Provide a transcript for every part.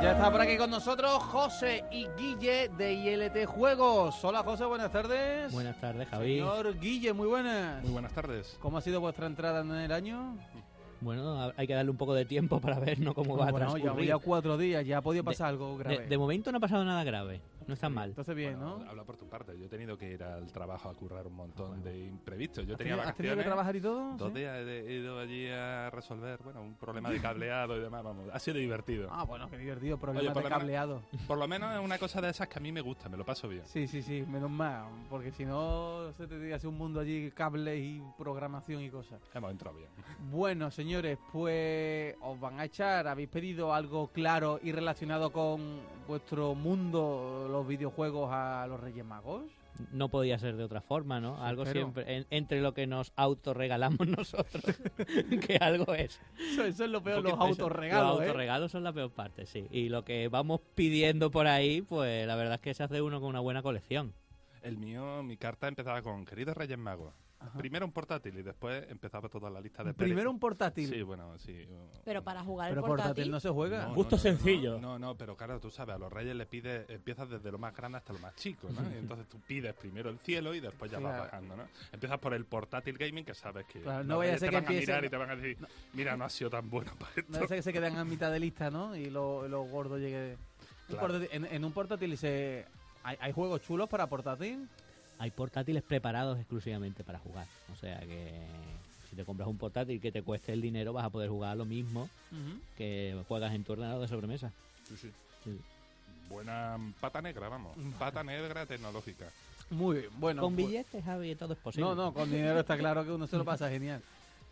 Ya está por aquí con nosotros José y Guille de ILT Juegos. Hola José, buenas tardes. Buenas tardes, Javi. Señor Guille, muy buenas. Muy buenas tardes. ¿Cómo ha sido vuestra entrada en el año? Bueno, ha- hay que darle un poco de tiempo para ver ¿no? cómo va a bueno, ya, transcurrir. cuatro días, ya ha podido De- pasar algo de, grave. de momento no ha pasado nada grave. No está mal. Entonces bien, Bueno, ¿no? Habla por tu parte. Yo he tenido que ir al trabajo a currar un montón de imprevistos. Yo ¿Has tenía tenido, has tenido que vacaciones. trabajar y todo? Dos ¿Sí? días he, he ido allí a resolver bueno, un problema de cableado y demás. Vamos, ha sido divertido. Ah, bueno, qué divertido, problemas por de menos- cableado. Por lo menos es una cosa de esas que a mí me gusta, me lo paso bien. Sí, sí, sí, menos mal, porque si no se te hace un mundo allí, cables y programación y cosas. Hemos entrado bien. Bueno, señores, pues os van a echar, habéis pedido algo claro y relacionado con vuestro mundo, los videojuegos a los Reyes Magos. No podía ser de otra forma, ¿no? Algo siempre en- entre lo que nos autorregalamos nosotros, que algo es. Eso, eso es lo peor, los autorregalos, Los ¿eh? autorregalos son la peor parte, sí. Y lo que vamos pidiendo por ahí, pues la verdad es que se hace uno con una buena colección. El mío, mi carta empezaba con Queridos Reyes Magos. Ajá. Primero un portátil y después empezaba toda la lista de Primero pere- un portátil. Sí, bueno, sí. Pero para jugar Pero el portátil portátil. no se juega. No, Gusto no, no, sencillo. No, no, pero claro, tú sabes, a los reyes le pides, empiezas desde lo más grande hasta lo más chico, ¿no? Y entonces tú pides primero el cielo y después ya vas Claro. bajando, ¿no? Empiezas por el portátil gaming que sabes que Claro, no los vaya a ser te que van a mirar y te van a decir, mira, no ha sido tan bueno para esto. No sé que se quedan a mitad de lista, ¿no? Y lo, lo gordo llegue. Un Claro. portátil- en, en un portátil se... ¿Hay, hay juegos chulos para portátil? Hay portátiles preparados exclusivamente para jugar. O sea que si te compras un portátil que te cueste el dinero, vas a poder jugar lo mismo que juegas en tu ordenador de sobremesa. Sí, sí. Sí. Buena pata negra, vamos. Pata negra tecnológica. Muy bien, bueno. Con pues- billetes, Javi, todo es posible. No, no, con dinero está claro que uno se lo pasa genial.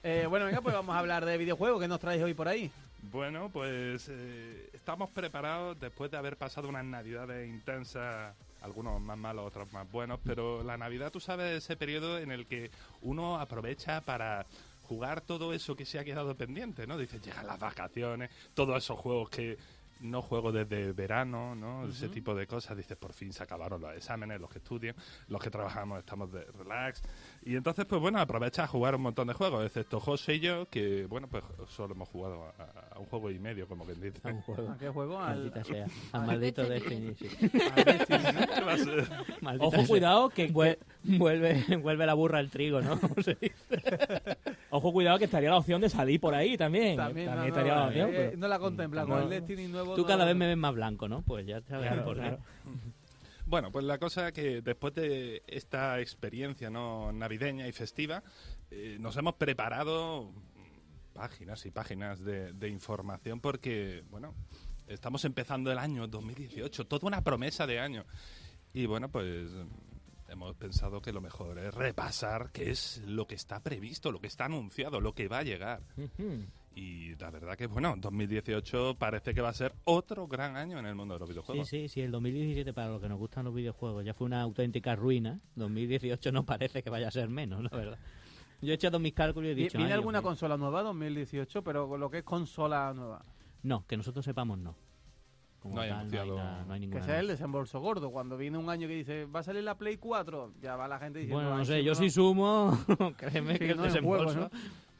Eh, bueno, venga, pues vamos a hablar de videojuegos. ¿Qué nos traéis hoy por ahí? Bueno, pues eh, estamos preparados después de haber pasado unas navidades intensas, algunos más malos, otros más buenos, pero la Navidad, tú sabes, ese periodo en el que uno aprovecha para jugar todo eso que se ha quedado pendiente, ¿no? Dices, llegan las vacaciones, todos esos juegos que no juego desde verano, ¿no? Ese tipo de cosas. Dices, por fin se acabaron los exámenes, los que estudian, los que trabajamos estamos de relax. Y entonces, pues bueno, aprovecha a jugar un montón de juegos, excepto José y yo, que, bueno, pues solo hemos jugado a, a un juego y medio, como quien dice. A un juego. ¿A qué juego? Al, Maldita sea. Al maldito Destiny. Ojo, sea. cuidado, que, Vuel- vuelve, vuelve la burra al trigo, ¿no? Como se dice. Ojo, cuidado, que estaría la opción de salir por ahí también. También, no, estaría no, la opción. eh, pero- no la contempla. Con No. el Destiny nuevo... Tú no- cada vez me ves más blanco, ¿no? Pues ya sabes Claro, por qué. claro. Bueno, pues la cosa que después de esta experiencia no navideña y festiva, eh, nos hemos preparado páginas y páginas de, de información porque, bueno, estamos empezando el año 2018, toda una promesa de año. Y bueno, pues mm, hemos pensado que lo mejor es repasar qué es lo que está previsto, lo que está anunciado, lo que va a llegar. Y la verdad que, bueno, 2018 parece que va a ser otro gran año en el mundo de los Sí, videojuegos. sí, sí, el 2017 para los que nos gustan los videojuegos ya fue una auténtica ruina. 2018 no parece que vaya a ser menos, la verdad. Yo he echado mis cálculos y he dicho... ¿Viene "Ay, alguna Dios mío". consola nueva 2018? Pero con lo que es consola nueva. No, que nosotros sepamos no. Como No hay tal, no, hay anunciado- nada- no hay Que sea el desembolso gordo. Cuando viene un año que dice, va a salir la Play 4, ya va la gente diciendo... Bueno, no "Ay, sé, yo no". sí sumo, créeme Sí, que el desembolso...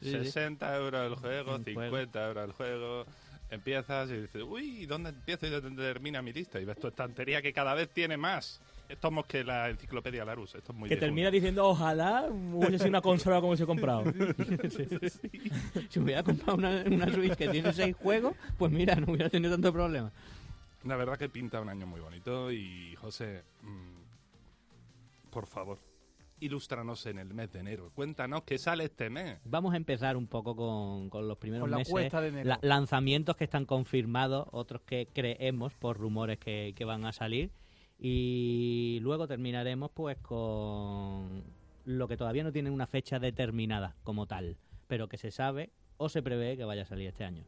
Sí, sí. 60 euros el juego, Un 50 euros el juego. Empiezas y dices, uy, ¿dónde empiezo y dónde termina mi lista? Y ves tu estantería que cada vez tiene más. Esto es más que la enciclopedia Larus. Esto es muy que termina diciendo, ojalá hubiese sido una consola como se he comprado. Si me hubiera comprado una, una Switch que tiene seis juegos, pues mira, no hubiera tenido tanto problema. La verdad que pinta un año muy bonito y José, mm, por favor, ilústranos en el mes de enero. Cuéntanos qué sale este mes. Vamos a empezar un poco con, con los primeros Con la meses. cuesta de enero. la- lanzamientos que están confirmados, otros que creemos por rumores que, que van a salir. Y luego terminaremos pues con lo que todavía no tiene una fecha determinada como tal, pero que se sabe o se prevé que vaya a salir este año.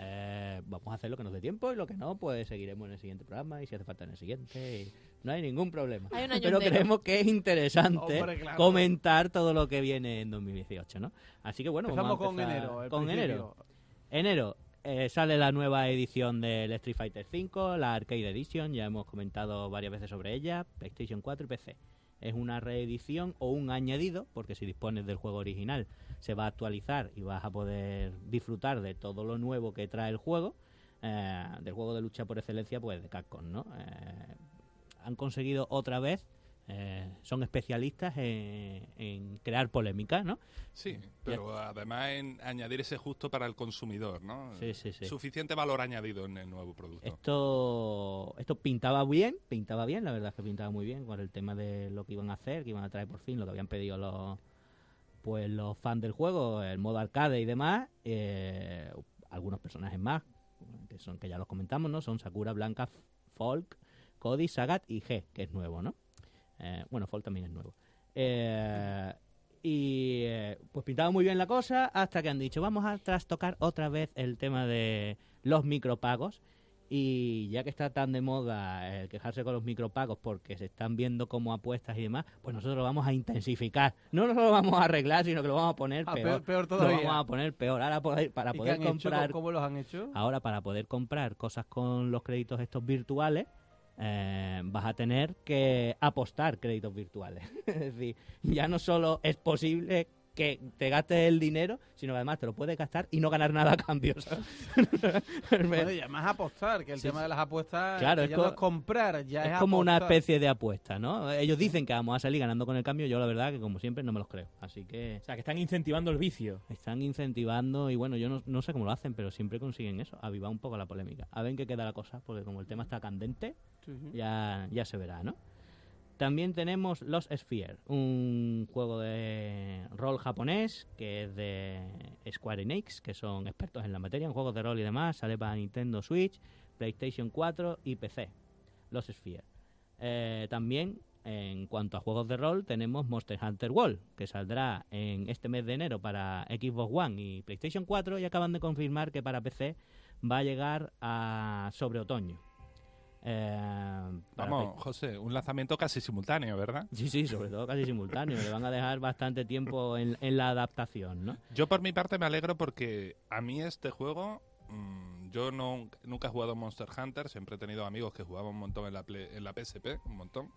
Eh, vamos a hacer lo que nos dé tiempo y lo que no, pues seguiremos en el siguiente programa y si hace falta en el siguiente. y no hay ningún problema. Hay un año Pero entero. creemos que es interesante Hombre, claro. comentar todo lo que viene en 2018, ¿no? Así que bueno, Empezamos vamos a con enero. con principio. enero. Enero eh, sale la nueva edición del Street Fighter V, la Arcade Edition, ya hemos comentado varias veces sobre ella, PlayStation 4 y PC. Es una reedición o un añadido, porque si dispones del juego original se va a actualizar y vas a poder disfrutar de todo lo nuevo que trae el juego, eh, del juego de lucha por excelencia, pues de Capcom, ¿no? Eh, han conseguido otra vez, eh, son especialistas en, en crear polémica, ¿no? Sí, pero además en añadir ese justo para el consumidor, ¿no? Sí, sí, sí. Suficiente valor añadido en el nuevo producto. Esto, esto pintaba bien, pintaba bien, la verdad es que pintaba muy bien con el tema de lo que iban a hacer, que iban a traer por fin lo que habían pedido los pues los fans del juego, el modo arcade y demás, eh, algunos personajes más, que son que ya los comentamos, ¿no? Son Sakura, Blanca, Folk, Cody, Sagat y G, que es nuevo, ¿no? Eh, bueno, Folk también es nuevo. Eh, y eh, pues pintaba muy bien la cosa hasta que han dicho, vamos a trastocar otra vez el tema de los micropagos. Y ya que está tan de moda el quejarse con los micropagos porque se están viendo como apuestas y demás, pues nosotros lo vamos a intensificar. No nos lo vamos a arreglar, sino que lo vamos a poner Ah, peor. peor- peor Lo todavía. vamos a poner peor. Ahora poder- para ¿Y qué poder hecho? comprar ¿Cómo los han hecho? Ahora, para poder comprar cosas con los créditos estos virtuales, eh, vas a tener que apostar créditos virtuales. es decir, ya no solo es posible que te gastes el dinero, sino que además te lo puedes gastar y no ganar nada a cambio. Bueno, y además apostar, que el Sí, tema de las apuestas Claro, que es ya co- no es comprar, ya es, es como una especie de apuesta, ¿no? Ellos dicen que vamos a salir ganando con el cambio, yo la verdad que como siempre no me los creo. Así que O sea, que están incentivando el vicio. están incentivando y bueno, yo no, no sé cómo lo hacen, pero siempre consiguen eso, avivar un poco la polémica. A ver en qué queda la cosa, porque como el tema está candente, Sí, sí. ya, ya se verá, ¿no? También tenemos Los Sphere, un juego de rol japonés que es de Square Enix, que son expertos en la materia, en juegos de rol y demás. Sale para Nintendo Switch, PlayStation 4 y PC. Los Sphere. Eh, también, en cuanto a juegos de rol, tenemos Monster Hunter World, que saldrá en este mes de enero para Xbox One y PlayStation 4 y acaban de confirmar que para PC va a llegar a sobre otoño. Eh, Vamos, José, un lanzamiento casi simultáneo, ¿verdad? Sí, sí, sobre todo casi simultáneo. Le van a dejar bastante tiempo en, en la adaptación, ¿no? Yo por mi parte me alegro porque a mí este juego, mm, yo no, nunca he jugado Monster Hunter, siempre he tenido amigos que jugaban un montón en la, Play- en la PSP, un montón.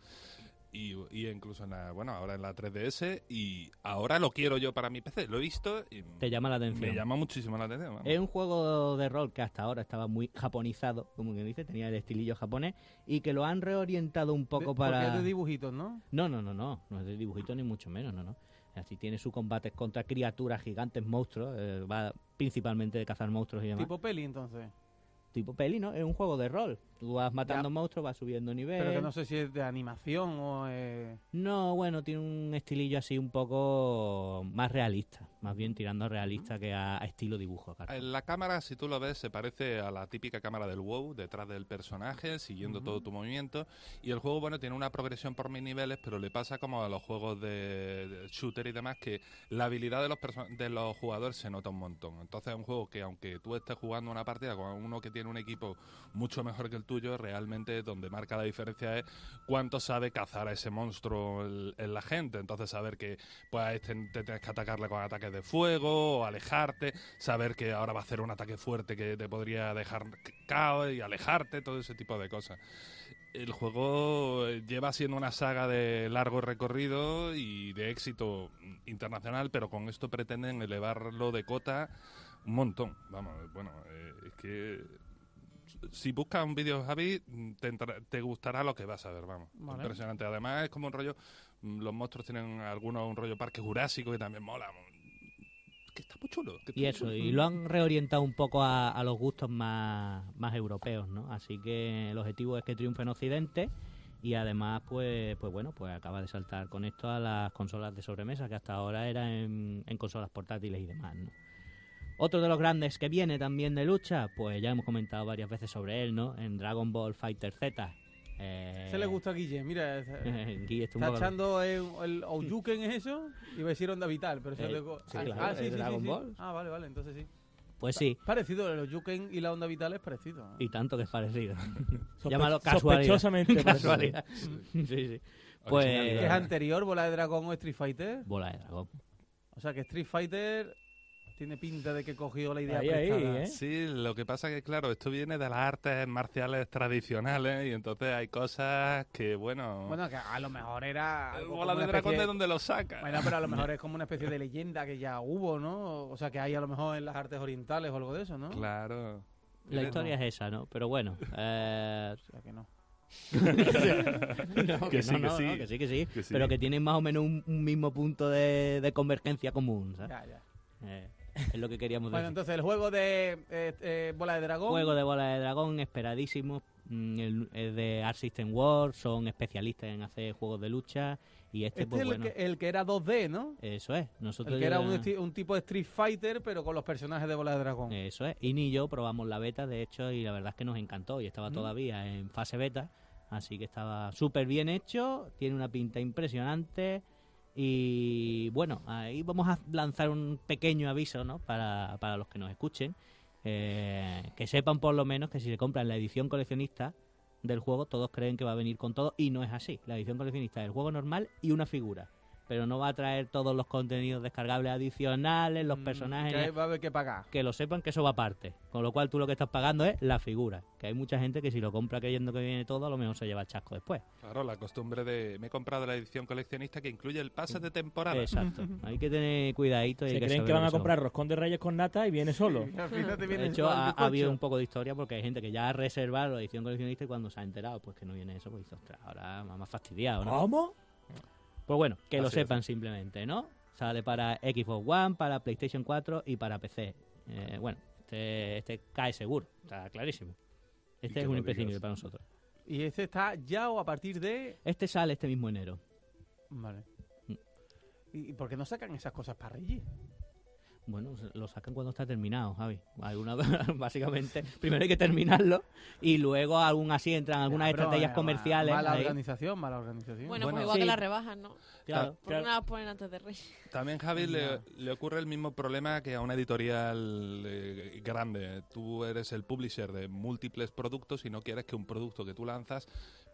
Y, y incluso en la, bueno, ahora en la 3DS y ahora lo quiero yo para mi PC. Lo he visto y Te llama la atención. me llama muchísimo la atención. vamos. Es un juego de rol que hasta ahora estaba muy japonizado, como que dice, tenía el estilillo japonés, y que lo han reorientado un poco De- porque para... es de dibujitos, ¿no? No, no, no, no, no es de dibujito ni mucho menos, no, no. Así tiene su combate contra criaturas gigantes, monstruos, eh, va principalmente de cazar monstruos y demás. Tipo peli, entonces. Tipo peli, ¿no? Es un juego de rol. Tú vas matando Ya. monstruos, vas subiendo nivel. Pero que no sé si es de animación o... eh, No, bueno, tiene un estilillo así un poco más realista, más bien tirando a realista que a, a estilo dibujo. En la cámara, si tú lo ves, se parece a la típica cámara del WoW, detrás del personaje, siguiendo Ujú. todo tu movimiento. Y el juego, bueno, tiene una progresión por mil niveles, pero le pasa como a los juegos de, de shooter y demás, que la habilidad de los, de los jugadores se nota un montón. Entonces es un juego que, aunque tú estés jugando una partida con uno que tiene un equipo mucho mejor que el tuyo, realmente donde marca la diferencia es cuánto sabe cazar a ese monstruo en la gente. Entonces saber que pues, te, te tienes que atacarle con ataques de fuego o alejarte, saber que ahora va a hacer un ataque fuerte que te podría dejar caos y alejarte, todo ese tipo de cosas. El juego lleva siendo una saga de largo recorrido y de éxito internacional, pero con esto pretenden elevarlo de cota un montón. Vamos, bueno, eh, es que si buscas un vídeo, Javi, te, entra- te gustará lo que vas a ver, vamos. Vale. Impresionante. Además, es como un rollo. mm, Los monstruos tienen algunos un rollo parque jurásico que también mola. Que está muy chulo. está Y muy eso, chulo. y lo han reorientado un poco a, a los gustos más, más europeos, ¿no? Así que el objetivo es que triunfe en Occidente Y además, pues, pues bueno, pues acaba de saltar con esto a las consolas de sobremesa, que hasta ahora eran en, en consolas portátiles y demás, ¿no? Otro de los grandes que viene también de lucha, pues ya hemos comentado varias veces sobre él, ¿no? En Dragon Ball Fighter Z. Eh, Se le gusta a Guille, mira. es- Guille está Está echando el, el Ouyuken, ¿es eso? Iba a decir Onda Vital, pero eso Eh, luego- sí, ah, claro, ah, sí, sí, sí, Dragon sí. Ball. Ah, vale, vale, entonces sí. Pues sí, Parecido, el Ouyuken y la Onda Vital es parecido. ¿no? y tanto que es parecido. Sospe- Llámalo casualidad. Sospechosamente. Casualidad. sí, sí. ¿Que Pues. ¿Es anterior Bola de Dragón o Street Fighter? bola de dragón. O sea que Street Fighter tiene pinta de que cogió la idea Ahí, ahí, prestada. ¿eh? Sí, lo que pasa que, claro, esto viene de las artes marciales tradicionales y entonces hay cosas que, bueno... Bueno, que a lo mejor era... bola como de dragón, ¿de dónde lo saca? Bueno, pero a lo mejor es como una especie de leyenda que ya hubo, ¿no? O sea, que hay a lo mejor en las artes orientales o algo de eso, ¿no? Claro. La historia es esa, ¿no? Pero bueno, eh, O sea, que no. no, Que sí, no, que no, sí. que sí, que sí, Que sí. pero que tienen más o menos un, un mismo punto de, de convergencia común, ¿sabes? Ya, ya. Eh, es lo que queríamos Bueno, decir. entonces el juego de eh, eh, Bola de Dragón... Juego de bola de dragón, esperadísimo. mm, el- de Art System World, son especialistas en hacer juegos de lucha. Y este, Este pues es el, bueno, que, el que era 2D, ¿no? eso es. Nosotros El que era un, tipo de Street Fighter, pero con los personajes de Bola de Dragón. Eso es. Ini y yo probamos la beta, de hecho, y la verdad es que nos encantó. Y estaba Mm. todavía en fase beta. Así que estaba súper bien hecho. Tiene una pinta impresionante. Y bueno, ahí vamos a lanzar un pequeño aviso, ¿no? Para, para los que nos escuchen. Eh, que sepan por lo menos que si se compran la edición coleccionista del juego, todos creen que va a venir con todo. Y no es así. La edición coleccionista es el juego normal y una figura. Pero no va a traer todos los contenidos descargables adicionales, los Mm, personajes. Que va a haber que pagar. que lo sepan que eso va aparte. Con lo cual tú lo que estás pagando es la figura. Que hay mucha gente que si lo compra creyendo que viene todo, a lo mejor se lleva el chasco después. Claro, la costumbre de... Me he comprado la edición coleccionista que incluye el pase de temporada. Exacto. Hay que tener cuidadito. y hay Se que creen que van a comprar roscón de reyes con nata y viene solo. Y al final te De hecho, ha, habido un poco de historia porque hay gente que ya ha reservado la edición coleccionista y cuando se ha enterado pues que no viene eso, pues dice, ostras, ahora me ha fastidiado, ¿no? ¿Cómo? Pues bueno, que lo es. sepan simplemente, ¿no? Sale para Xbox One, para PlayStation 4 y para PC. Eh, bueno, este, este cae seguro, está clarísimo. Este es un imprescindible para nosotros. Y este está ya o a partir de... Este sale este mismo enero. Vale. Mm. ¿Y por qué no sacan esas cosas para Reggie? Bueno, lo sacan cuando está terminado, Javi. Alguna, básicamente, primero hay que terminarlo y luego aún así entran algunas Ya, estrategias eh, comerciales. Mala ahí. organización, mala organización. Bueno, Bueno, pues igual sí. que las rebajas, ¿no? Claro. ¿Por qué no las ponen antes de Reyes? También, Javi, le, le ocurre el mismo problema que a una editorial eh, grande. Tú eres el publisher de múltiples productos y no quieres que un producto que tú lanzas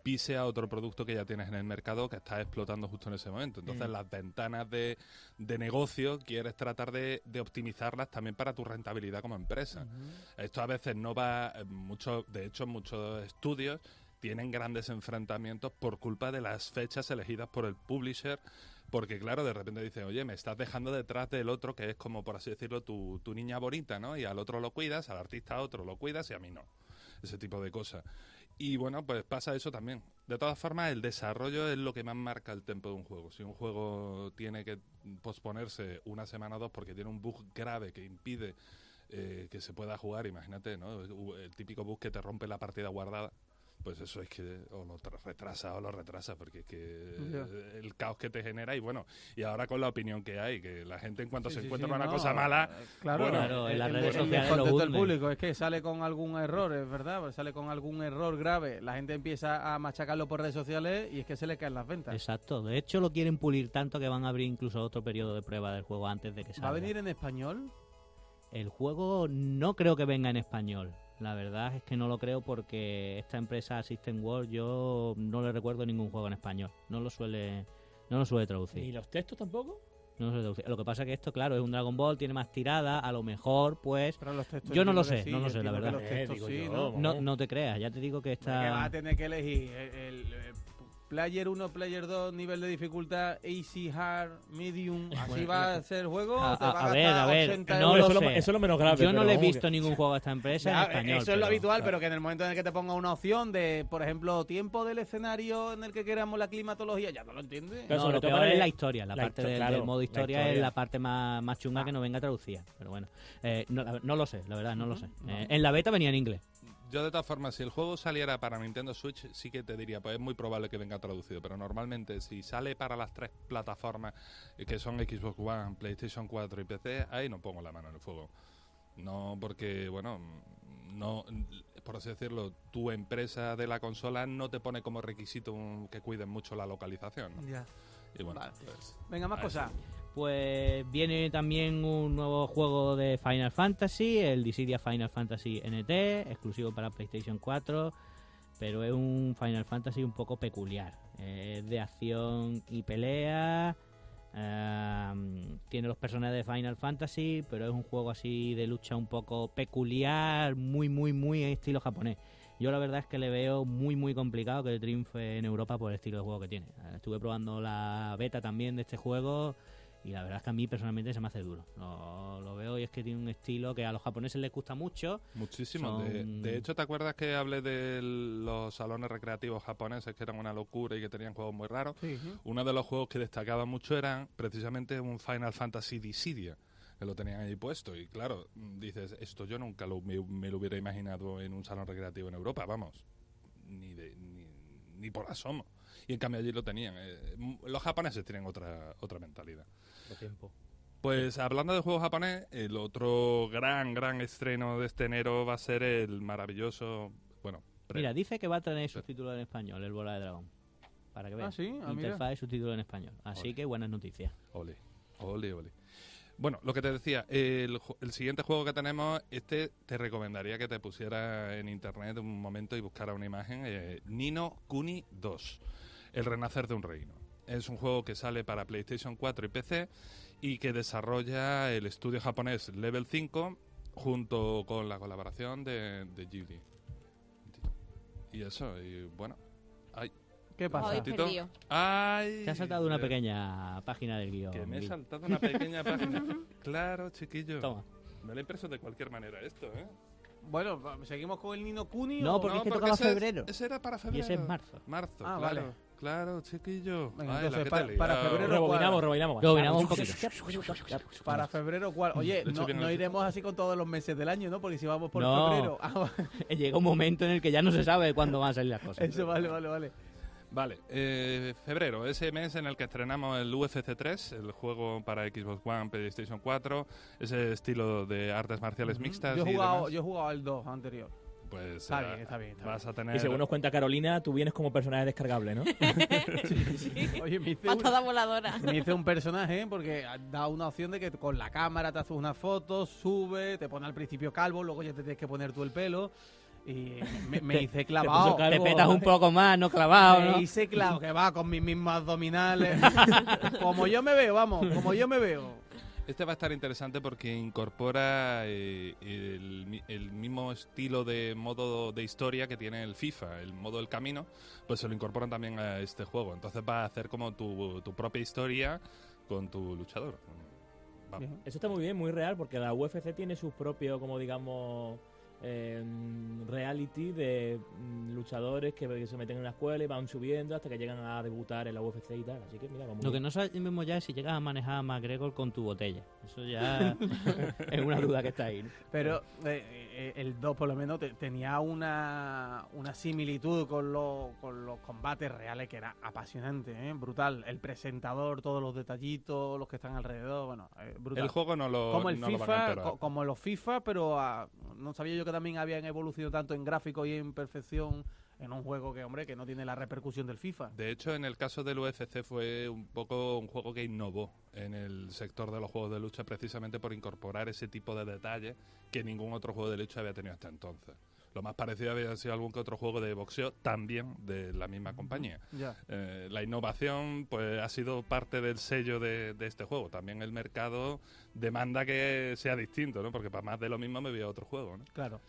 pise a otro producto que ya tienes en el mercado que estás explotando justo en ese momento. Entonces, Mm. las ventanas de, de negocio quieres tratar de, de optimizarlas también para tu rentabilidad como empresa. Esto a veces no va, eh, mucho, de hecho, muchos estudios tienen grandes enfrentamientos por culpa de las fechas elegidas por el publisher, porque claro, de repente dicen, oye, me estás dejando detrás del otro, que es como, por así decirlo, tu, tu niña bonita, ¿no? Y al otro lo cuidas, al artista a otro lo cuidas y a mí no. Ese tipo de cosas. Y bueno, pues pasa eso también. De todas formas, el desarrollo es lo que más marca el tempo de un juego. Si un juego tiene que posponerse una semana o dos porque tiene un bug grave que impide eh, que se pueda jugar, imagínate, ¿no? El típico bug que te rompe la partida guardada. Pues eso es que o lo tra- retrasa o lo retrasa, porque es que el caos que te genera y bueno, y ahora con la opinión que hay, que la gente en cuanto Sí, se sí, encuentra sí, con una no, cosa mala, eh, Claro, bueno, Claro, en las el- redes el sociales hunden. público es que sale con algún error, es verdad, pues sale con algún error grave, la gente empieza a machacarlo por redes sociales y es que se le caen las ventas. Exacto. De hecho, lo quieren pulir tanto que van a abrir incluso otro periodo de prueba del juego antes de que salga. ¿Va a venir en español? El juego no creo que venga en español. La verdad es que no lo creo porque esta empresa System World yo no le recuerdo ningún juego en español. No lo suele no lo suele ¿Y traducir. los textos tampoco? No lo suele traducir. Lo que pasa es que esto, claro, es un Dragon Ball, tiene más tirada, a lo mejor, pues Pero los textos Yo no lo que sé, no lo sé, la que verdad. Los Eh, textos digo sí, yo, ¿no? no, te creas, ya te digo que Porque va a está tener que elegir el, el- el Player 1, Player 2, nivel de dificultad, Easy, Hard, Medium. Así Bueno, va a ser el juego. a- ¿Te va a ver, a ver, 80 no eso, lo lo, sé. eso es lo menos grave. Yo no pero le he visto ningún juego a esta empresa Ya, en español. eso es lo pero- habitual, pero que en el momento en el que te ponga una opción de, por ejemplo, tiempo del escenario en el que queramos la climatología, ya no lo entiendes. Claro, No, sobre lo todo peor es la historia, la, la parte histo- del, claro, del modo la historia, es la parte más, más chunga Ah. que no venga traducida. Pero bueno, eh, no, la- no lo sé, la verdad, no lo sé. Eh, en la beta venía en inglés. Yo de todas formas, si el juego saliera para Nintendo Switch, sí que te diría, pues es muy probable que venga traducido, pero normalmente si sale para las tres plataformas eh, que son Xbox One, PlayStation 4 y PC, ahí no pongo la mano en el fuego. No porque, bueno, no, por así decirlo, tu empresa de la consola no te pone como requisito un- que cuiden mucho la localización. ¿no? Ya. Y bueno, Vale. pues, Venga, más cosas. Pues viene también un nuevo juego de Final Fantasy, el Dissidia Final Fantasy NT, exclusivo para PlayStation 4, pero es un Final Fantasy un poco peculiar. Es de acción y pelea, tiene los personajes de Final Fantasy, pero es un juego así de lucha un poco peculiar, muy, muy, muy estilo japonés. Yo la verdad es que le veo muy, muy complicado que triunfe en Europa por el estilo de juego que tiene. Estuve probando la beta también de este juego y la verdad es que a mí personalmente se me hace duro. Lo, lo veo y es que tiene un estilo que a los japoneses les gusta mucho. Muchísimo. De, Son- de hecho, ¿te acuerdas que hablé de los salones recreativos japoneses que eran una locura y que tenían juegos muy raros? Sí, sí. Uno de los juegos que destacaba mucho eran precisamente un Final Fantasy Dissidia, que lo tenían ahí puesto. Y claro, dices, esto yo nunca lo, me, me lo hubiera imaginado en un salón recreativo en Europa, vamos. Ni, de, ni, ni por asomo. Y en cambio allí lo tenían. Eh, los japoneses tienen otra, otra mentalidad. Tiempo. Pues hablando de juego japonés, el otro gran, gran estreno de este enero va a ser el maravilloso. Bueno, pre- Mira, dice que va a tener subtítulos en español, el Bola de Dragón. Para que veas. Ah, sí, ah, mira. Interfaz y subtítulos en español. Así Ole. que buenas noticias. Ole, ole, ole. Bueno, lo que te decía, el, ju- el siguiente juego que tenemos, este te recomendaría que te pusiera en internet un momento y buscara una imagen. eh, Nino Kuni 2, El Renacer de un Reino. Es un juego que sale para PlayStation 4 y PC y que desarrolla el estudio japonés Level 5 junto con la colaboración de, de Ghibli. Y eso, y bueno. Ay, ¿Qué pasa? Perdido. ay. Te ha saltado una pequeña página del guion. que me he saltado una pequeña página. Claro, chiquillo. Toma. Me lo he impreso de cualquier manera esto, ¿eh? Bueno, ¿seguimos con el Nino Kuni? No, porque es que tocaba ese, febrero. Ese era para febrero. Y ese es marzo. Marzo, Ah, claro. vale. Claro, chiquillo. Venga, Ay, entonces, para- para febrero- Rebobinamos, rebobinamos. Rebobinamos un poquito. Para febrero, ¿cuál? Oye, hecho no, no iremos así con todos los meses del año, ¿no? Porque si vamos por No. febrero. Ah, Llega un momento en el que ya no se sabe cuándo van a salir las cosas. eso vale, vale, vale. Vale, eh, febrero, ese mes en el que estrenamos el UFC 3, el juego para Xbox One, PlayStation 4, ese estilo de artes marciales mixtas. Yo he y jugado, demás, yo he jugado al 2 anterior. Pues Está eh, bien, está bien, está vas a tener. Y según nos cuenta Carolina, tú vienes como personaje descargable, ¿no? Oye, me hice, Patada un, voladora. me hice un personaje porque da una opción de que con la cámara te haces una foto, sube, te pone al principio calvo, luego ya te tienes que poner tú el pelo. Y me, me Te- hice clavado. Te calvo. petas un poco más, no clavado, Me ¿no? hice clavo, que va con mis mismos abdominales. como yo me veo, vamos, como yo me veo. Este va a estar interesante porque incorpora eh, el, el mismo estilo de modo de historia que tiene el FIFA, el modo del camino, pues se lo incorporan también a este juego. Entonces va a hacer como tu, tu propia historia con tu luchador. Vamos. Eso está muy bien, muy real, porque la UFC tiene sus propios, como digamos, eh, reality de mm, luchadores que, que se meten en la escuela y van subiendo hasta que llegan a debutar en la UFC y tal. Así que mira, vamos Lo que no sabemos ya es si llegas a manejar a McGregor con tu botella. Eso ya es una duda que está ahí. ¿no? Pero eh, eh, el 2 por lo menos te- tenía una, una similitud con, los- con los combates reales que era apasionante, ¿eh? brutal. El presentador, todos los detallitos, los que están alrededor, bueno, eh, brutal. El juego no lo, como el no lo van a FIFA, co- como los FIFA, pero ah, no sabía yo que también habían evolucionado tanto en gráfico y en perfección en un juego que, hombre, que no tiene la repercusión del FIFA. De hecho, en el caso del UFC fue un poco un juego que innovó en el sector de los juegos de lucha precisamente por incorporar ese tipo de detalles que ningún otro juego de lucha había tenido hasta entonces. Lo más parecido había sido algún que otro juego de boxeo también de la misma compañía. Eh, la innovación pues ha sido parte del sello de, de este juego. También el mercado demanda que sea distinto, ¿no? Porque para más de lo mismo me voy a otro juego, ¿no? Claro.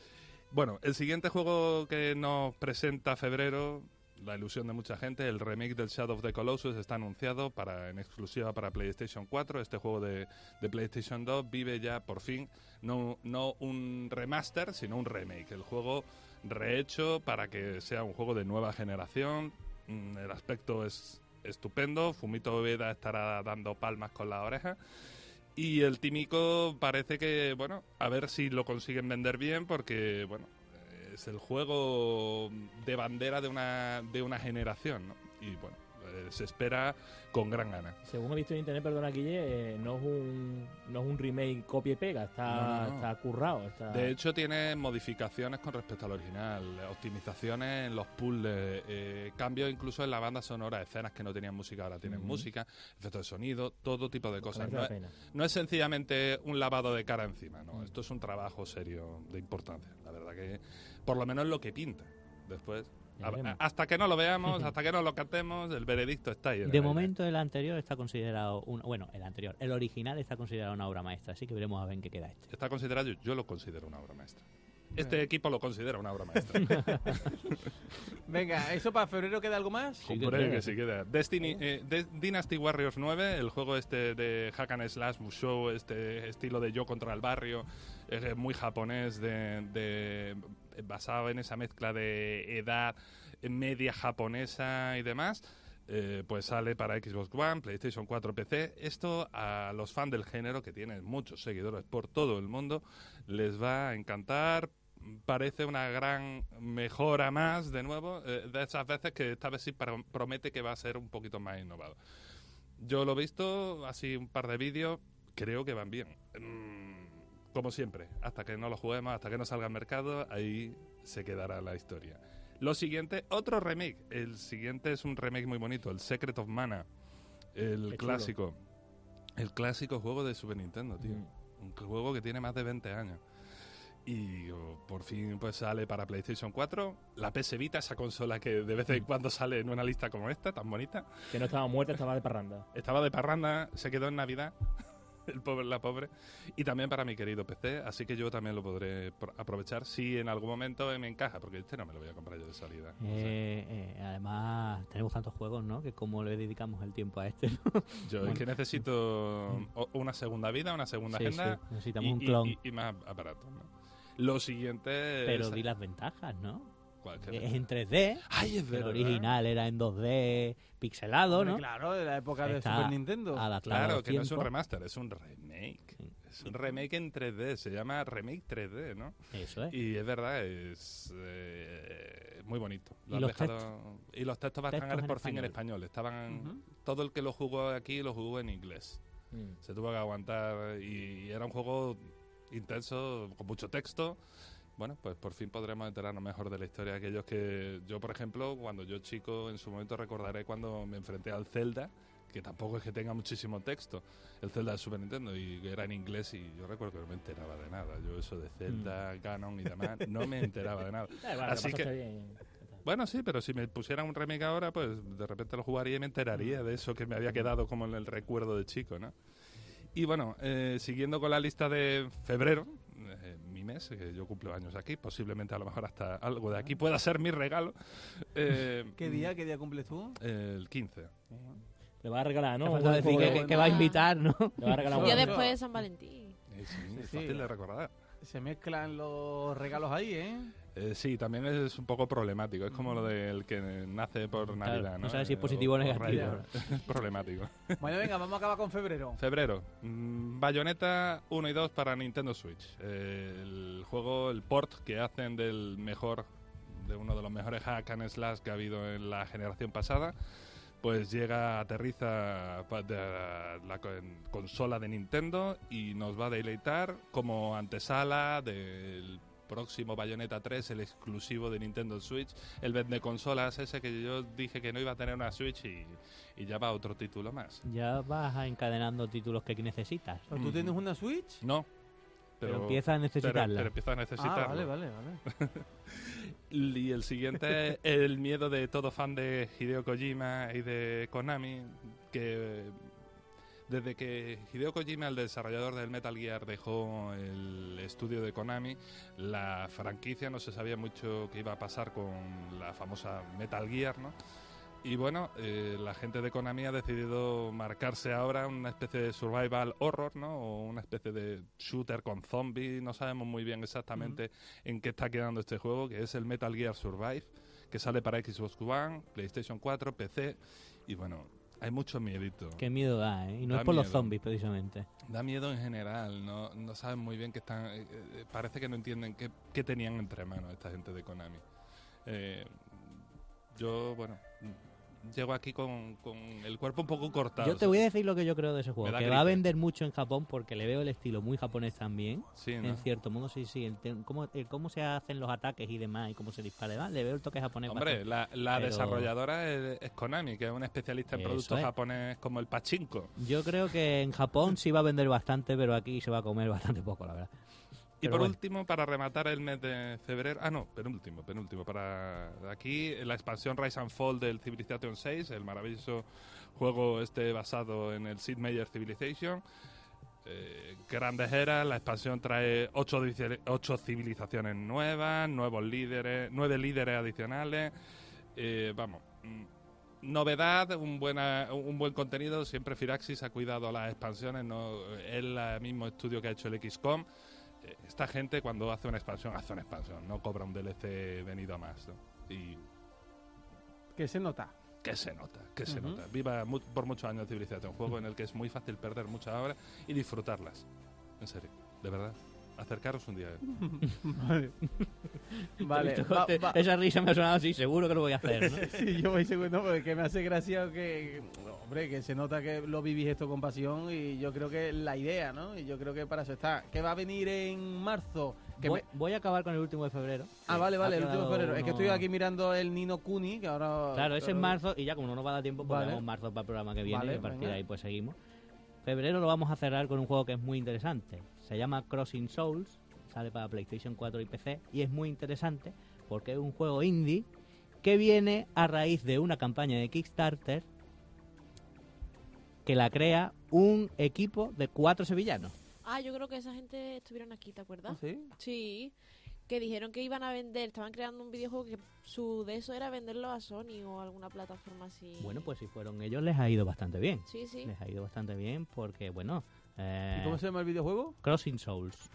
Bueno, el siguiente juego que nos presenta febrero, la ilusión de mucha gente, el remake del Shadow of the Colossus está anunciado para en exclusiva para PlayStation 4. Este juego de, PlayStation 2 vive ya por fin no, no un remaster, sino un remake. El juego rehecho para que sea un juego de nueva generación. Mm, El aspecto es estupendo. Fumito Veda estará dando palmas con la oreja. Y el Tímico parece que, bueno, a ver si lo consiguen vender bien, porque, bueno, es el juego de bandera de una, de una generación, ¿no? Y bueno, se espera con gran gana. Según he visto en internet, perdona Guille, eh, no, es un, no es un remake copia y pega, está, No, no, está currado. Está... De hecho, tiene modificaciones con respecto al original, optimizaciones en los puzzles, eh, cambios incluso en la banda sonora, escenas que no tenían música ahora tienen Ujú. música, efectos de sonido, todo tipo de Pues cosas. No es, no es sencillamente un lavado de cara encima, no. Mm. Esto es un trabajo serio de importancia. La verdad que, por lo menos lo que pinta. Después, a- hasta que no lo veamos, hasta que no lo cantemos, el veredicto está ahí. De momento el anterior está considerado, un, bueno, el anterior, el original está considerado una obra maestra, así que veremos a ver en qué queda este. Está considerado, yo lo considero una obra maestra. Este equipo lo considera una obra maestra. Venga, ¿eso para febrero queda algo más? Sí que Hombre, queda. que sí queda. Destiny, eh, de- Dynasty Warriors 9, el juego este de Hack and Slash, Musou, este estilo de yo contra el barrio, eh, muy japonés, de, de- basado en esa mezcla de edad media japonesa y demás. eh, pues sale para Xbox One, PlayStation 4, PC. Esto a los fans del género, que tienen muchos seguidores por todo el mundo, les va a encantar. Parece una gran mejora más, de nuevo, eh, de esas veces que esta vez sí pro- promete que va a ser un poquito más innovado. Yo lo he visto, así un par de vídeos, creo que van bien. Mm, como siempre, hasta que no lo juguemos, hasta que no salga al mercado, ahí se quedará la historia. Lo siguiente, otro remake. El siguiente es un remake muy bonito, el Secret of Mana, el Qué chulo. clásico. El clásico juego de Super Nintendo, tío. Mm. Un juego que tiene más de 20 años. Y oh, por fin pues sale para PlayStation 4. La PS Vita, esa consola que de vez en cuando sale en una lista como esta, tan bonita. Que no estaba muerta, estaba de parranda. Estaba de parranda, se quedó en Navidad. El pobre, la pobre. Y también para mi querido PC, así que yo también lo podré pro- aprovechar si en algún momento me encaja, porque este no me lo voy a comprar yo de salida. no. Eh, eh, además, tenemos tantos juegos, ¿no? Que como le dedicamos el tiempo a este, ¿no? Yo es que necesito una segunda vida, una segunda Sí, agenda sí, necesitamos y, un y- clon. y- y más aparatos. ¿no? Lo siguiente Pero es... di las ventajas, ¿no? Es en 3D, ¡Ay, es el verdad! original era en 2D pixelado, Hombre, ¿no? Claro, de la época de Está Super Nintendo. Claro, que no es un remaster, es un remake. Sí. Es un remake en 3D, se llama Remake 3D, ¿no? Eso es. Y es verdad, es eh, muy bonito. Lo ¿Y los dejado- y los textos van a por fin en español. Estaban todo el que lo jugó aquí lo jugó en inglés. Mm. Se tuvo que aguantar y, y era un juego intenso con mucho texto. Bueno, pues por fin podremos enterarnos mejor de la historia de aquellos que yo, por ejemplo, cuando yo chico, en su momento recordaré cuando me enfrenté al Zelda, que tampoco es que tenga muchísimo texto, el Zelda de Super Nintendo, y era en inglés y yo recuerdo que no me enteraba de nada. Yo eso de Zelda, Ganon y demás, no me enteraba de nada. Da igual, Así que- bien. Bueno, sí, pero si me pusieran un remake ahora, pues de repente lo jugaría y me enteraría de eso que me había quedado como en el recuerdo de chico, ¿no? Y bueno, eh, siguiendo con la lista de febrero, eh, mi mes, que yo cumplo años aquí, posiblemente a lo mejor hasta algo de aquí pueda ser mi regalo. eh, ¿Qué día, qué día cumples tú? El 15. Le va a regalar, Te ¿no? falta Un decir que, que va a invitar, ¿no? Le va a regalar después de San Valentín. Eh, sí, Sí, es sí. fácil de recordar. Se mezclan los regalos ahí, ¿eh? Eh, sí, también es un poco problemático. Es como lo del que nace por Claro, Navidad, no ¿no? sabes si es positivo o negativo. Reyes. Es problemático. Bueno, venga, vamos a acabar con febrero. Febrero. mm, Bayonetta 1 y 2 para Nintendo Switch. Eh, el juego, el port que hacen del mejor, de uno de los mejores hack and slash que ha habido en la generación pasada, pues llega, aterriza de la consola de Nintendo y nos va a deleitar como antesala del próximo Bayonetta 3, el exclusivo de Nintendo Switch, el vende consolas ese que yo dije que no iba a tener una Switch y, y ya va otro título más. Ya vas encadenando títulos que necesitas. ¿Pero ¿Tú tienes una Switch? No. Pero, empieza a pero- necesitarla. pero empieza a. Ah, vale, vale, vale. Y el siguiente es el miedo de todo fan de Hideo Kojima y de Konami, que desde que Hideo Kojima, el desarrollador del Metal Gear, dejó el estudio de Konami, la franquicia no se sabía mucho qué iba a pasar con la famosa Metal Gear, ¿no? Y bueno, eh, la gente de Konami ha decidido marcarse ahora una especie de survival horror, ¿no? O una especie de shooter con zombies. No sabemos muy bien exactamente en qué está quedando este juego, que es el Metal Gear Survive, que sale para Xbox One, PlayStation 4, PC. Y bueno, hay mucho miedito. Qué miedo da, ¿eh? Y no Da es por los zombies, precisamente. Da miedo en general, no, no saben muy bien que están... eh, eh, parece que no entienden qué, qué tenían entre manos esta gente de Konami. Eh, yo, bueno, llego aquí con, con el cuerpo un poco cortado. Yo te voy a decir lo que yo creo de ese juego. Que va a vender mucho en Japón porque le veo el estilo muy japonés también. Sí, ¿no? En cierto modo, sí, sí. El cómo, el cómo se hacen los ataques y demás y cómo se dispara demás, le veo el toque japonés. Hombre, bastante. la, la Pero- desarrolladora es, es Konami, que es un especialista en Eso productos es. japonés como el pachinko. Yo creo que en Japón sí va a vender bastante, pero aquí se va a comer bastante poco, la verdad. Y Pero por bueno. último, para rematar el mes de febrero, ah no, penúltimo, penúltimo, para aquí la expansión Rise and Fall del Civilization 6, el maravilloso juego este basado en el Sid Meier Civilization. Eh, grandes eras, la expansión trae ocho, ocho civilizaciones nuevas, nuevos líderes, nueve líderes adicionales. Eh, vamos, mm, novedad, un, buena, un buen contenido. Siempre Firaxis ha cuidado las expansiones, no es el mismo estudio que ha hecho el XCOM. Esta gente cuando hace una expansión, hace una expansión, no cobra un DLC venido a más. ¿no? Y Que se nota. que se nota, que se nota. Viva mu- por muchos años Civilization, un juego en el que es muy fácil perder muchas horas y disfrutarlas. En serio, de verdad. Acercaros un día. Vale. Vale. va- va- Esa risa me ha sonado así, seguro que lo voy a hacer, ¿no? Sí, yo voy seguro, porque que me hace gracia que, hombre, que se nota que lo vivís esto con pasión y yo creo que es la idea, ¿no? Y yo creo que para eso está. Que va a venir en marzo. Que voy, me- voy a acabar con el último de febrero. Ah, Sí, vale, vale, el último de febrero. Es que estoy aquí mirando el Nino Kuni, que ahora... Claro, ese es pero- marzo y ya como no nos va a dar tiempo, pues Vale. marzo para el programa que viene Vale, y a partir venga. de ahí pues seguimos. Febrero lo vamos a cerrar con un juego que es muy interesante. Se llama Crossing Souls, sale para PlayStation 4 y PC y es muy interesante porque es un juego indie que viene a raíz de una campaña de Kickstarter que la crea un equipo de cuatro sevillanos. Ah, yo creo que esa gente estuvieron aquí, ¿te acuerdas? ¿Ah, sí? Sí, que dijeron que iban a vender, estaban creando un videojuego que su de eso era venderlo a Sony o alguna plataforma así. Bueno, pues si fueron ellos les ha ido bastante bien. Sí, sí. Les ha ido bastante bien porque, bueno, eh, ¿Y cómo se llama el videojuego? Crossing Souls.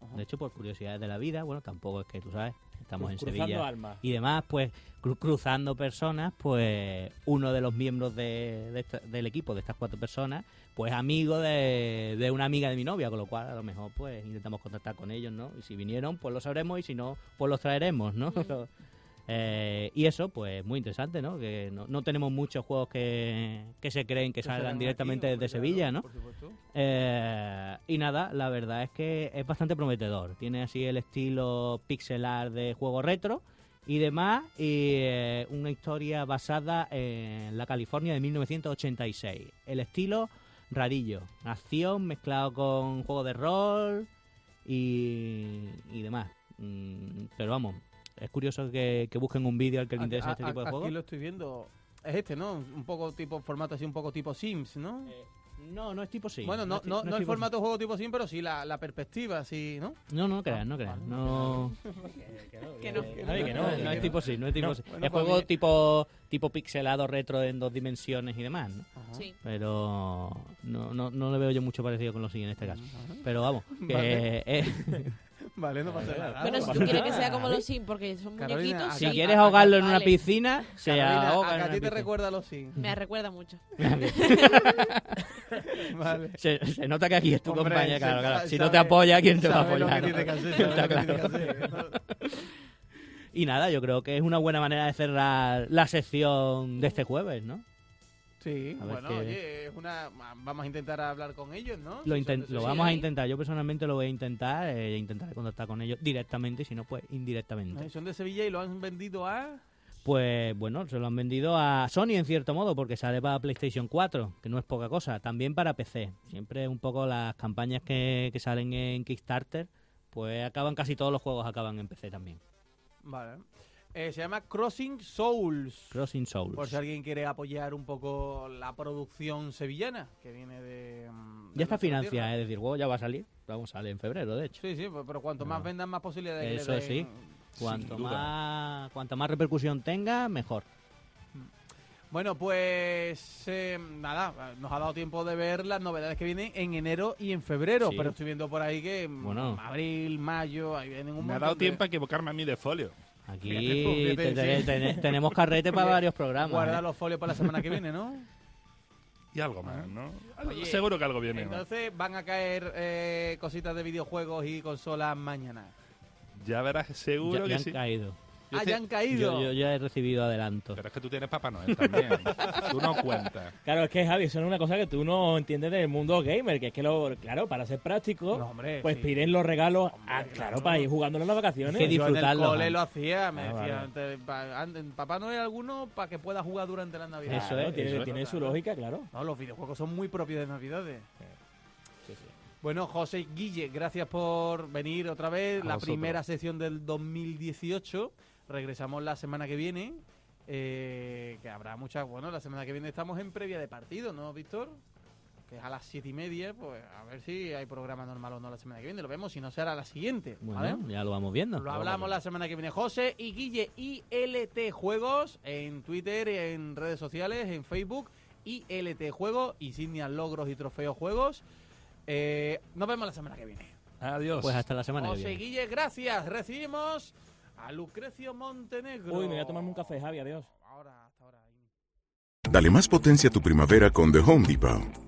Ajá. De hecho, por curiosidades de la vida, bueno, tampoco es que tú sabes, estamos en Sevilla almas. y demás, pues cru- cruzando personas, pues uno de los miembros de, de esta- del equipo, de estas cuatro personas, pues amigo de, de una amiga de mi novia, con lo cual a lo mejor pues intentamos contactar con ellos, ¿no? Y si vinieron, pues lo sabremos y si no, pues los traeremos, ¿no? Ujú. Eh, y eso, pues muy interesante, ¿no? Que no, no tenemos muchos juegos que, que se creen que salgan directamente desde claro, Sevilla, ¿no? Por supuesto. Eh, y nada, la verdad es que es bastante prometedor. Tiene así el estilo pixelar de juego retro y demás, y eh, una historia basada en la California de 1986. El estilo rarillo, acción mezclado con juego de rol y, y demás. Mm, pero vamos, es curioso que, que busquen un vídeo al que le interese A- este a- tipo de aquí juegos. lo estoy viendo. Es este, ¿no? Un poco tipo, formato así, un poco tipo Sims, ¿no? Eh, no, no es tipo sí. bueno, no, es no, es no el formato de juego tipo Sim, pero sí la, la perspectiva, sí, ¿no? No, no creas, no creas. No, Que no. no, que no, no es tipo sí, no es tipo No, sí. bueno, es juego bien. tipo tipo pixelado retro en dos dimensiones y demás, ¿no? Ajá. Sí. Pero no, no, no le veo yo mucho parecido con los sí en este caso. Ajá. Pero vamos, que Vale. eh, Vale, no pasa nada. Bueno, si tú quieres que sea como los Sims, porque son Carolina, muñequitos, a- si sí. quieres ahogarlo en una vale. piscina, se Carolina, ahoga a, en a una ti te piscina. recuerda a los Sims. Me recuerda mucho. Vale. se, se nota que aquí es tu Hombre, compañía, claro, claro. Si no te sabe- apoya, ¿quién te va a sabe lo que apoyar? no? hacer, sabe lo que. Y nada, yo creo que es una buena manera de cerrar la sección de este jueves, ¿no? Sí, bueno, qué- oye, es una... vamos a intentar hablar con ellos, ¿no? Lo, Si son inten- de lo vamos a intentar, yo personalmente lo voy a intentar, eh, intentaré contactar con ellos directamente si no, pues indirectamente. Son de Sevilla y lo han vendido a... Pues bueno, se lo han vendido a Sony en cierto modo, porque sale para PlayStation 4, que no es poca cosa, también para PC. Siempre un poco las campañas que, que salen en Kickstarter, pues acaban casi todos los juegos acaban en PC también. Vale. Eh, se llama Crossing Souls. Crossing Souls. Por si alguien quiere apoyar un poco la producción sevillana, que viene de... mm, de ya está financiada, es decir, juego ya va a salir, vamos, sale en febrero, de hecho. Sí, sí, pues, pero cuanto más Ah. vendan, más posibilidades de que le Eso den- sí. Cuanto más, cuanta más repercusión tenga, mejor. Bueno, pues eh, nada, nos ha dado tiempo de ver las novedades que vienen en enero y en febrero, Sí. pero estoy viendo por ahí que mm, Bueno. abril, mayo, ahí vienen un Me ha dado de- tiempo a equivocarme a mí de folio. Aquí Fíjate tú, fíjate, te- te- sí. te- tenemos carrete para varios programas. Guarda ¿eh? los folios para la semana que viene, ¿no? y algo más, ¿no? Oye, Seguro que algo viene. más. Entonces van a caer eh, cositas de videojuegos y consolas mañana. Ya verás, seguro Ya, que ya han sí. caído. Yo te- ya han caído. Yo, yo ya he recibido adelanto. Pero es que tú tienes Papá Noel también. tú no cuentas. Claro, es que Javi, eso es una cosa que tú no entiendes del mundo gamer, que es que, lo, claro, para ser práctico, No, hombre, pues sí. piden los regalos, Hombre, ah, claro, claro. para ir jugándolo en las vacaciones. Es que Yo en el disfrutarlo, cole lo hacía, me Ah, decían, pa- Papá no hay alguno para que pueda jugar durante la Navidad. Eso Claro, es, tiene, eso es. tiene su lógica, claro. No, los videojuegos son muy propios de Navidades. Sí. Bueno, José Guille, gracias por venir otra vez. A la vosotros. primera sesión del 2018. Regresamos la semana que viene. eh, que habrá muchas. Bueno, la semana que viene estamos en previa de partido, ¿no, Víctor? Que es a las siete y media. Pues a ver si hay programa normal o no la semana que viene. Lo vemos, si no será la siguiente. Bueno, ya lo vamos viendo. Lo hablamos la semana que viene. José y Guille, ILT Juegos, en Twitter, en redes sociales, en Facebook, ILT Juegos, insignias, logros y trofeos juegos. Eh, nos vemos la semana que viene. Adiós. Pues hasta la semana que José y viene. Guille, gracias. Recibimos a Lucrecio Montenegro. Uy, me voy a tomarme un café, Javi, adiós. Ahora, hasta ahora. Dale más potencia a tu primavera con The Home Depot.